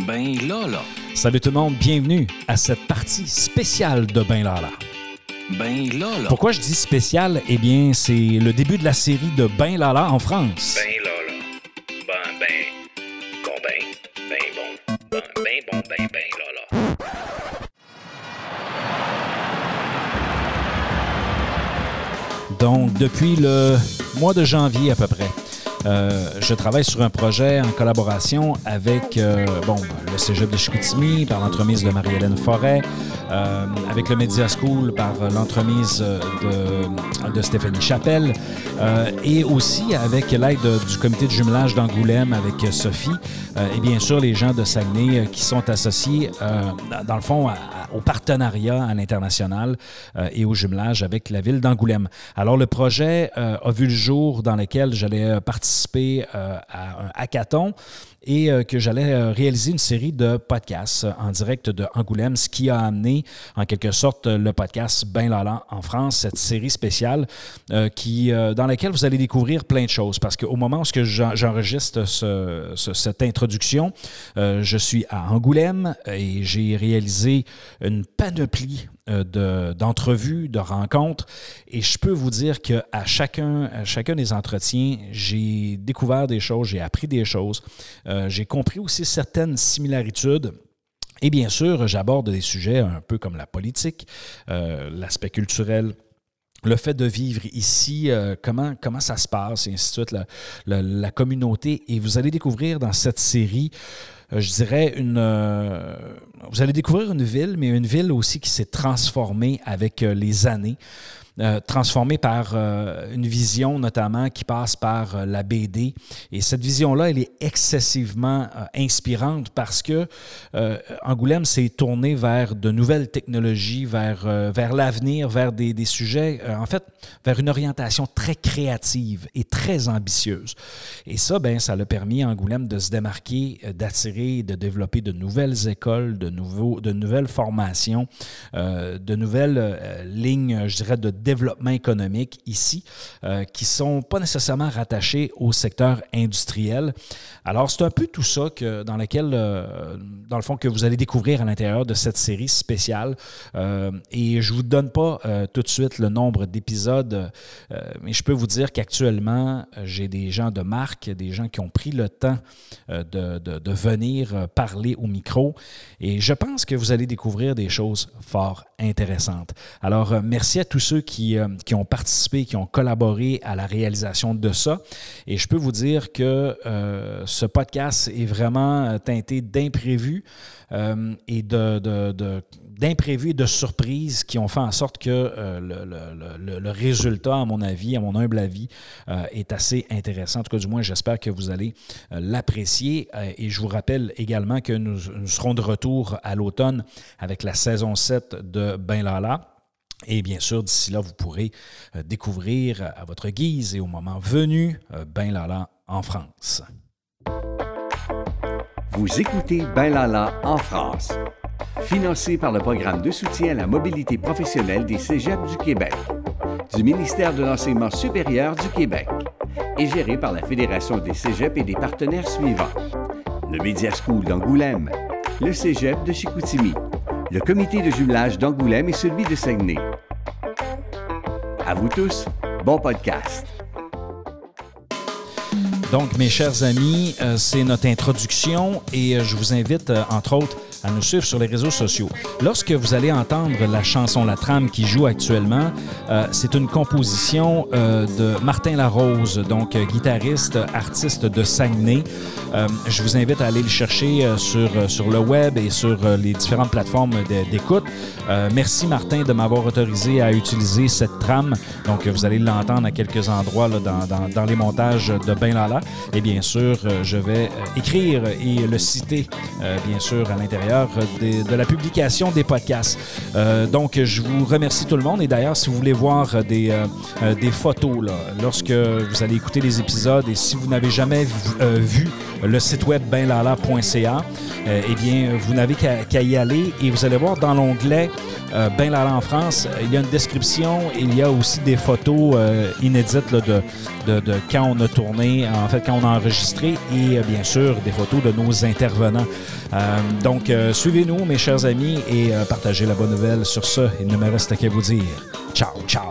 Ben là. Salut tout le monde, bienvenue à cette partie spéciale de Ben Lala. Ben là là. Pourquoi je dis spécial? Eh bien, c'est le début de la série de Ben Lala en France. Ben là là. Ben ben. Bon ben. Ben bon. Ben ben bon ben ben là. Donc, depuis le mois de janvier à peu près, euh, je travaille sur un projet en collaboration avec euh, bon, le Cégep de Chicoutimi par l'entremise de Marie-Hélène Forêt, euh, avec le Media School par l'entremise de, de Stéphanie Chapelle euh, et aussi avec l'aide du comité de jumelage d'Angoulême avec Sophie euh, et bien sûr les gens de Saguenay euh, qui sont associés euh, dans le fond au partenariat à l'international euh, et au jumelage avec la ville d'Angoulême. Alors le projet euh, a vu le jour dans lequel j'allais euh, participer euh, à un hackathon et euh, que j'allais euh, réaliser une série de podcasts euh, en direct de Angoulême, ce qui a amené en quelque sorte le podcast Ben Lala en France, cette série spéciale qui, dans laquelle vous allez découvrir plein de choses. Parce qu'au moment où j'enregistre ce- ce- cette introduction, je suis à Angoulême et j'ai réalisé une panoplie de- d'entrevues, de, rencontres. Et je peux vous dire qu'à chacun, à chacun des entretiens, j'ai découvert des choses, j'ai appris des choses. J'ai compris aussi certaines similitudes. Et bien sûr, j'aborde des sujets un peu comme la politique, euh, l'aspect culturel, le fait de vivre ici, euh, comment, comment ça se passe, et ainsi de suite, la, la- communauté. Et vous allez découvrir dans cette série, euh, je dirais, une. euh, vous allez découvrir une ville, mais une ville aussi qui s'est transformée avec euh, les années. Euh, transformée par euh, une vision notamment qui passe par euh, la BD. Et cette vision-là, elle est excessivement euh, inspirante parce que Angoulême s'est tourné vers de nouvelles technologies, vers, vers l'avenir, vers des, des sujets, en fait, vers une orientation très créative et très ambitieuse. Et ça, ben, ça l'a permis à Angoulême de se démarquer, d'attirer, de développer de nouvelles écoles, de, nouveaux, de nouvelles formations, de nouvelles lignes, je dirais, de développement économique ici, euh, qui ne sont pas nécessairement rattachées au secteur industriel. Alors, c'est un peu tout ça que, dans lequel, euh, dans le fond, que vous allez découvrir à l'intérieur de cette série spéciale. Euh, et je ne vous donne pas tout de suite le nombre d'épisodes, mais je peux vous dire qu'actuellement, j'ai des gens de marque, des gens qui ont pris le temps de, de- de venir parler au micro. Et je pense que vous allez découvrir des choses fort intéressantes. Alors, merci à tous ceux qui, euh, qui ont participé, qui ont collaboré à la réalisation de ça. Et je peux vous dire que euh, ce podcast est vraiment euh, teinté d'imprévus et de, d'imprévus et de surprises qui ont fait en sorte que le, résultat, à mon avis, à mon humble avis, est assez intéressant. En tout cas, du moins, j'espère que vous allez l'apprécier. Et je vous rappelle également que nous, nous serons de retour à l'automne avec la saison 7 de Ben Lala. Et bien sûr, d'ici là, vous pourrez euh, découvrir euh, à votre guise et au moment venu euh, Ben Lala en France. Vous écoutez Ben Lala en France, financé par le programme de soutien à la mobilité professionnelle des Cégeps du Québec, du ministère de l'Enseignement supérieur du Québec et géré par la Fédération des Cégeps et des partenaires suivants. Le Media School d'Angoulême, le Cégep de Chicoutimi, le comité de jumelage d'Angoulême et celui de Saguenay. À vous tous, bon podcast. Donc, mes chers amis, euh, c'est notre introduction et euh, je vous invite, euh, entre autres, à nous suivre sur les réseaux sociaux. Lorsque vous allez entendre la chanson La Trame qui joue actuellement, euh, c'est une composition euh, de Martin Larose, donc euh, guitariste, artiste de Saguenay. Je vous invite à aller le chercher sur, sur le web et sur les différentes plateformes d'écoute. Merci Martin de m'avoir autorisé à utiliser cette trame. Donc, vous allez l'entendre à quelques endroits dans, dans- dans les montages de Ben Lala. Et bien sûr, je vais écrire et le citer, bien sûr, à l'intérieur des- de la publication des podcasts. Euh, donc, je vous remercie tout le monde. Et d'ailleurs, si vous voulez voir des, euh, euh, des photos là, lorsque vous allez écouter les épisodes et si vous n'avez jamais vu, euh, le site web benlala.ca, euh, eh bien, vous n'avez qu'à y aller et vous allez voir dans l'onglet euh, Ben Lala en France, il y a une description, il y a aussi des photos euh, inédites là, de, de, de, quand on a tourné, en fait, quand on a enregistré et bien sûr des photos de nos intervenants. donc, suivez-nous, mes chers amis, et partagez la bonne nouvelle. Sur ce, il ne me reste qu'à vous dire ciao, ciao.